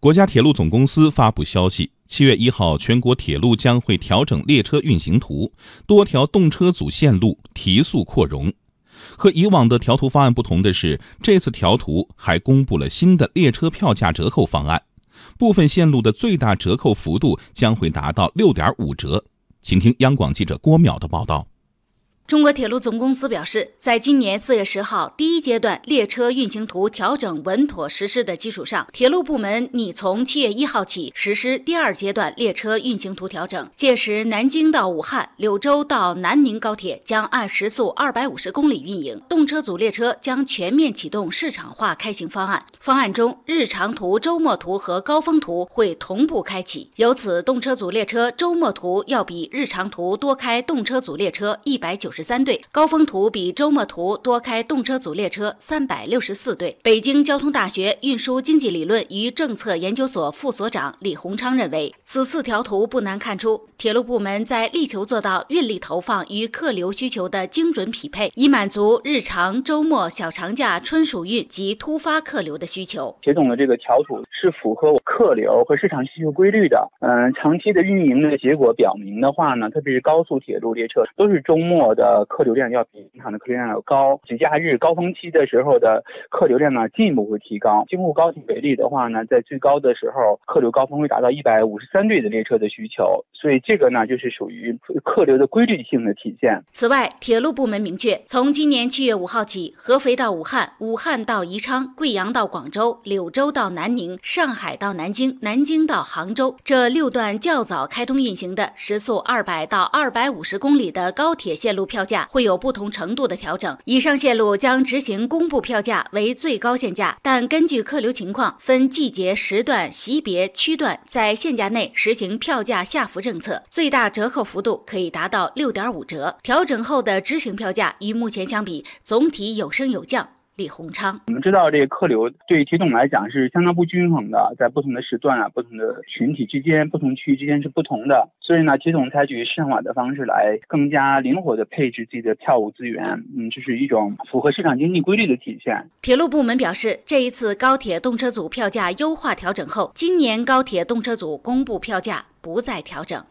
国家铁路总公司发布消息，七月一号，全国铁路将会调整列车运行图，多条动车组线路提速扩容。和以往的调图方案不同的是，这次调图还公布了新的列车票价折扣方案，部分线路的最大折扣幅度将会达到六点五折。请听央广记者郭淼的报道。中国铁路总公司表示，在今年四月十号第一阶段列车运行图调整稳妥实施的基础上，铁路部门拟从七月一号起实施第二阶段列车运行图调整。届时，南京到武汉、柳州到南宁高铁将按时速二百五十公里运营，动车组列车将全面启动市场化开行方案。方案中，日常图、周末图和高峰图会同步开启，由此动车组列车周末图要比日常图多开动车组列车一百九十。十三对高峰图比周末图多开动车组列车三百六十四对。北京交通大学运输经济理论与政策研究所副所长李洪昌认为，此次调图不难看出，铁路部门在力求做到运力投放与客流需求的精准匹配，以满足日常、周末、小长假、春暑运及突发客流的需求。铁总的这个调图是符合我客流和市场需求规律的。嗯，长期的运营的结果表明的话呢，特别是高速铁路列车都是周末的。呃，客流量要比平常的客流量要高，节假日高峰期的时候的客流量呢进一步会提高。京沪高铁为例的话呢，在最高的时候，客流高峰会达到一百五十三对的列车的需求，所以这个呢就是属于客流的规律性的体现。此外，铁路部门明确，从今年七月五号起，合肥到武汉、武汉到宜昌、贵阳到广州、柳州到南宁、上海到南京、南京到杭州这六段较早开通运行的时速二百到二百五十公里的高铁线路票。价会有不同程度的调整，以上线路将执行公布票价为最高限价，但根据客流情况分季节、时段、席别、区段，在限价内实行票价下浮政策，最大折扣幅度可以达到六点五折。调整后的执行票价与目前相比，总体有升有降。李洪昌，我们知道这个客流对铁总来讲是相当不均衡的，在不同的时段啊、不同的群体之间、不同区域之间是不同的。所以呢，铁总采取市场化的方式来更加灵活的配置自己的票务资源，嗯，这是一种符合市场经济规律的体现。铁路部门表示，这一次高铁动车组票价优化调整后，今年高铁动车组公布票价不再调整。